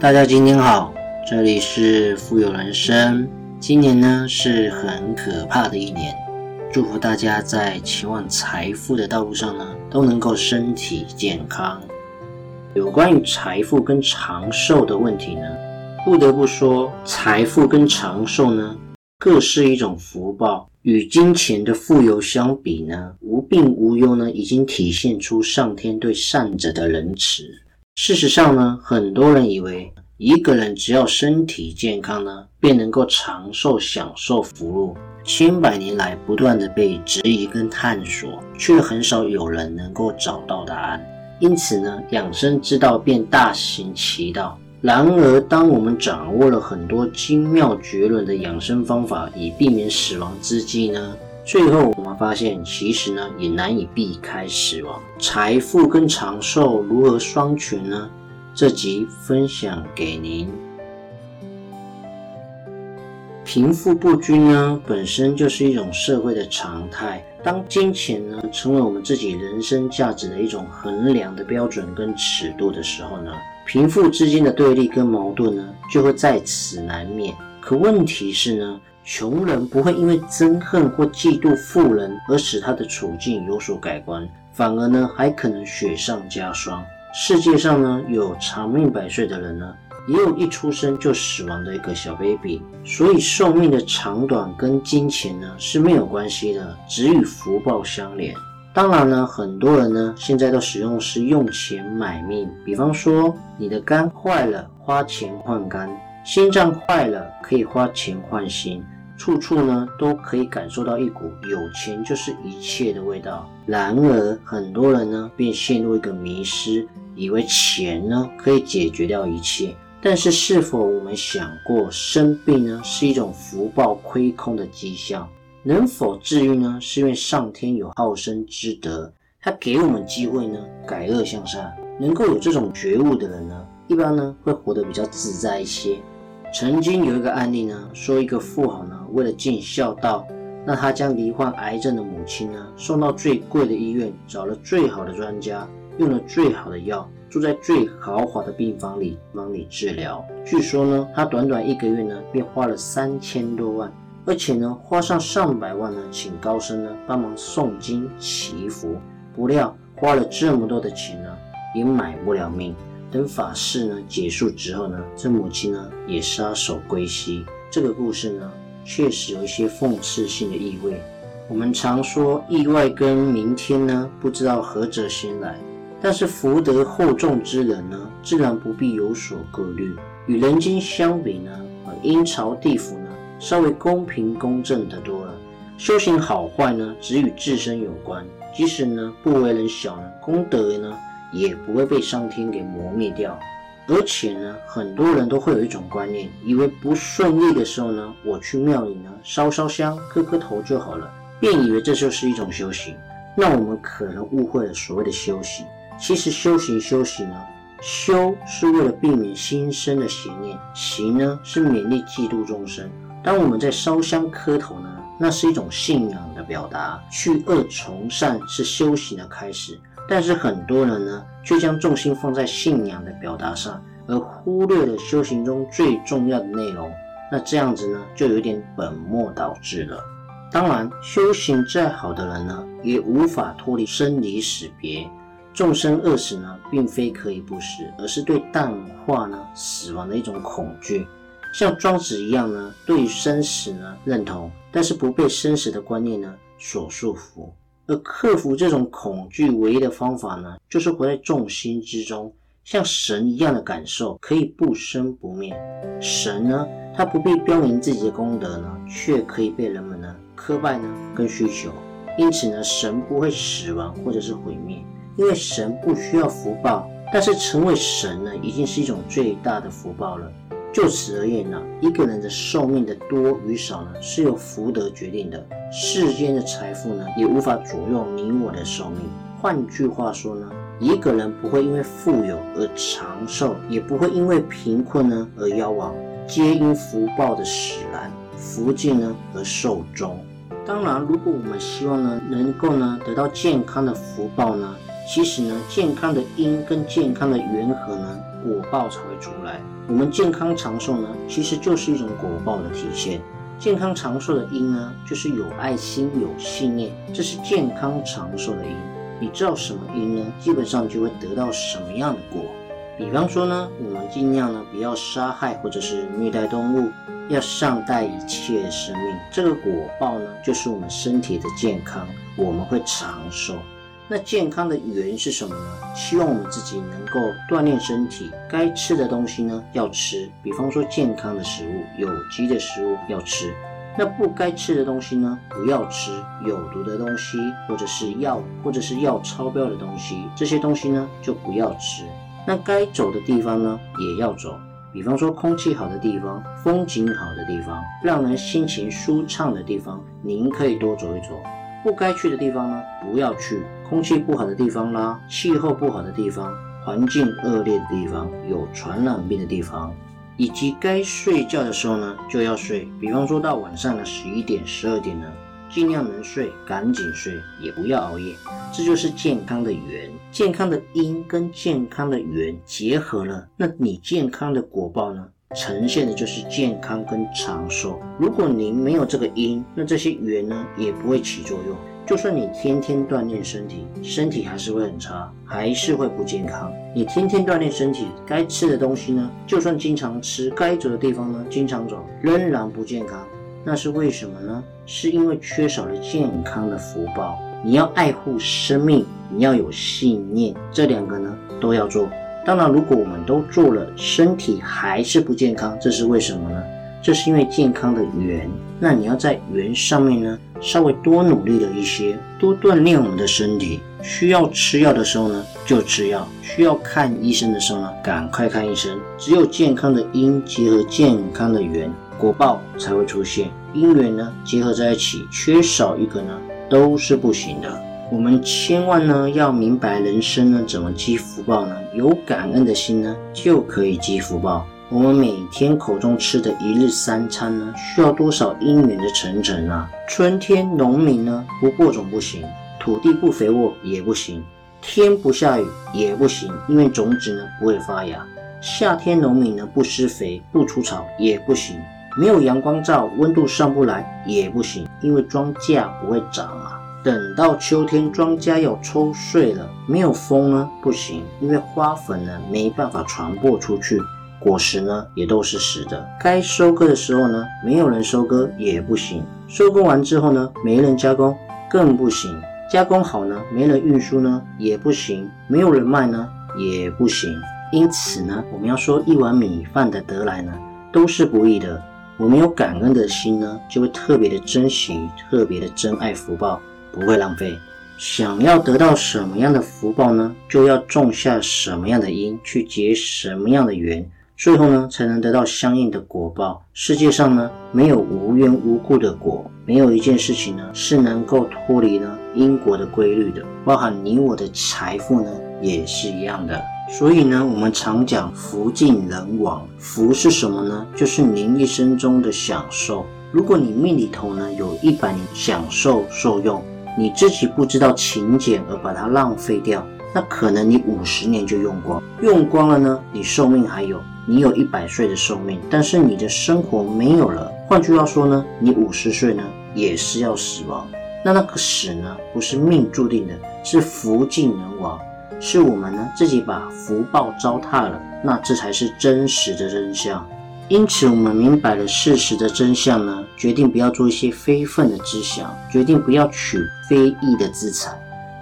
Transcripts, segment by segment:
大家今天好，这里是富有人生。今年呢是很可怕的一年，祝福大家在前往财富的道路上呢都能够身体健康。有关于财富跟长寿的问题呢，不得不说，财富跟长寿呢各是一种福报。与金钱的富有相比呢，无病无忧呢，已经体现出上天对善者的仁慈。事实上呢，很多人以为一个人只要身体健康呢，便能够长寿享受福禄。千百年来不断的被质疑跟探索，却很少有人能够找到答案。因此呢，养生之道便大行其道。然而，当我们掌握了很多精妙绝伦的养生方法，以避免死亡之际呢？最后，我们发现，其实呢，也难以避开死亡。财富跟长寿如何双全呢？这集分享给您。贫富不均呢，本身就是一种社会的常态。当金钱呢，成为我们自己人生价值的一种衡量的标准跟尺度的时候呢？贫富之间的对立跟矛盾呢，就会在此难免。可问题是呢，穷人不会因为憎恨或嫉妒富人而使他的处境有所改观，反而呢，还可能雪上加霜。世界上呢，有长命百岁的人呢，也有一出生就死亡的一个小 baby。所以寿命的长短跟金钱呢是没有关系的，只与福报相连。当然呢，很多人呢现在都使用是用钱买命，比方说你的肝坏了，花钱换肝；心脏坏了，可以花钱换心。处处呢都可以感受到一股有钱就是一切的味道。然而，很多人呢便陷入一个迷失，以为钱呢可以解决掉一切。但是，是否我们想过，生病呢是一种福报亏空的迹象？能否治愈呢？是因为上天有好生之德，他给我们机会呢，改恶向善。能够有这种觉悟的人呢，一般呢会活得比较自在一些。曾经有一个案例呢，说一个富豪呢，为了尽孝道，那他将罹患癌症的母亲呢送到最贵的医院，找了最好的专家，用了最好的药，住在最豪华的病房里帮你治疗。据说呢，他短短一个月呢，便花了三千多万。而且呢，花上上百万呢，请高僧呢帮忙诵经祈福，不料花了这么多的钱呢，也买不了命。等法事呢结束之后呢，这母亲呢也撒手归西。这个故事呢，确实有一些讽刺性的意味。我们常说意外跟明天呢，不知道何者先来，但是福德厚重之人呢，自然不必有所顾虑。与人间相比呢，阴曹地府呢。稍微公平公正的多了，修行好坏呢，只与自身有关。即使呢不为人晓呢，功德呢也不会被上天给磨灭掉。而且呢，很多人都会有一种观念，以为不顺利的时候呢，我去庙里呢烧烧香、磕磕头就好了，便以为这就是一种修行。那我们可能误会了所谓的修行。其实修行修行呢，修是为了避免心生的邪念，行呢是勉励嫉妒众生。当我们在烧香磕头呢，那是一种信仰的表达；去恶从善是修行的开始。但是很多人呢，却将重心放在信仰的表达上，而忽略了修行中最重要的内容。那这样子呢，就有点本末倒置了。当然，修行再好的人呢，也无法脱离生离死别。众生饿死呢，并非可以不死，而是对淡化呢死亡的一种恐惧。像庄子一样呢，对于生死呢认同，但是不被生死的观念呢所束缚。而克服这种恐惧唯一的方法呢，就是活在众心之中，像神一样的感受，可以不生不灭。神呢，他不必标明自己的功德呢，却可以被人们呢磕拜呢跟需求。因此呢，神不会死亡或者是毁灭，因为神不需要福报。但是成为神呢，已经是一种最大的福报了。就此而言呢，一个人的寿命的多与少呢，是由福德决定的。世间的财富呢，也无法左右你我的寿命。换句话说呢，一个人不会因为富有而长寿，也不会因为贫困呢而夭亡，皆因福报的使然，福尽呢而寿终。当然，如果我们希望呢，能够呢得到健康的福报呢，其实呢，健康的因跟健康的缘合呢，果报才会出来。我们健康长寿呢，其实就是一种果报的体现。健康长寿的因呢，就是有爱心、有信念，这是健康长寿的因。你知道什么因呢？基本上就会得到什么样的果。比方说呢，我们尽量呢不要杀害或者是虐待动物，要善待一切生命。这个果报呢，就是我们身体的健康，我们会长寿。那健康的缘是什么呢？希望我们自己能够锻炼身体，该吃的东西呢要吃，比方说健康的食物、有机的食物要吃。那不该吃的东西呢不要吃，有毒的东西或者是药或者是药超标的东西，这些东西呢就不要吃。那该走的地方呢也要走，比方说空气好的地方、风景好的地方、让人心情舒畅的地方，您可以多走一走。不该去的地方呢，不要去；空气不好的地方啦，气候不好的地方，环境恶劣的地方，有传染病的地方，以及该睡觉的时候呢，就要睡。比方说到晚上的十一点、十二点呢，尽量能睡赶紧睡，也不要熬夜。这就是健康的缘，健康的因跟健康的缘结合了，那你健康的果报呢？呈现的就是健康跟长寿。如果您没有这个因，那这些缘呢也不会起作用。就算你天天锻炼身体，身体还是会很差，还是会不健康。你天天锻炼身体，该吃的东西呢，就算经常吃，该走的地方呢，经常走，仍然不健康。那是为什么呢？是因为缺少了健康的福报。你要爱护生命，你要有信念，这两个呢都要做。当然，如果我们都做了，身体还是不健康，这是为什么呢？这是因为健康的缘。那你要在缘上面呢，稍微多努力了一些，多锻炼我们的身体。需要吃药的时候呢，就吃药；需要看医生的时候呢，赶快看医生。只有健康的因结合健康的缘，果报才会出现。因缘呢结合在一起，缺少一个呢，都是不行的。我们千万呢要明白人生呢怎么积福报呢？有感恩的心呢就可以积福报。我们每天口中吃的一日三餐呢，需要多少因缘的成成啊？春天农民呢不播种不行，土地不肥沃也不行，天不下雨也不行，因为种子呢不会发芽。夏天农民呢不施肥不除草也不行，没有阳光照，温度上不来也不行，因为庄稼不会长啊。等到秋天，庄稼要抽穗了，没有风呢，不行，因为花粉呢没办法传播出去，果实呢也都是死的。该收割的时候呢，没有人收割也不行，收割完之后呢，没人加工更不行，加工好呢，没人运输呢也不行，没有人卖呢也不行。因此呢，我们要说一碗米饭的得来呢，都是不易的。我们有感恩的心呢，就会特别的珍惜，特别的珍爱福报。不会浪费。想要得到什么样的福报呢？就要种下什么样的因，去结什么样的缘，最后呢，才能得到相应的果报。世界上呢，没有无缘无故的果，没有一件事情呢，是能够脱离呢因果的规律的。包含你我的财富呢，也是一样的。所以呢，我们常讲福尽人亡。福是什么呢？就是您一生中的享受。如果你命里头呢，有一百年享受受用。你自己不知道勤俭而把它浪费掉，那可能你五十年就用光，用光了呢，你寿命还有，你有一百岁的寿命，但是你的生活没有了。换句话说呢，你五十岁呢也是要死亡。那那个死呢，不是命注定的，是福尽人亡，是我们呢自己把福报糟蹋了。那这才是真实的真相。因此，我们明白了事实的真相呢，决定不要做一些非分的知想，决定不要取非义的资产，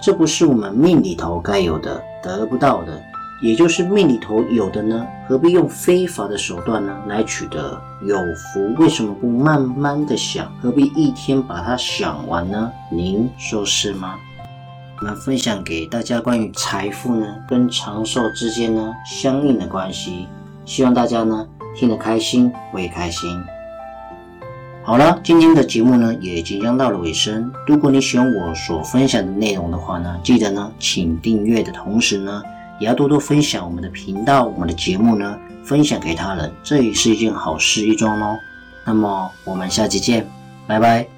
这不是我们命里头该有的，得不到的，也就是命里头有的呢，何必用非法的手段呢来取得？有福为什么不慢慢的想？何必一天把它想完呢？您说是吗？我们分享给大家关于财富呢跟长寿之间呢相应的关系，希望大家呢。听得开心，我也开心。好了，今天的节目呢也即将到了尾声。如果你喜欢我所分享的内容的话呢，记得呢，请订阅的同时呢，也要多多分享我们的频道、我们的节目呢，分享给他人，这也是一件好事一桩哦。那么我们下期见，拜拜。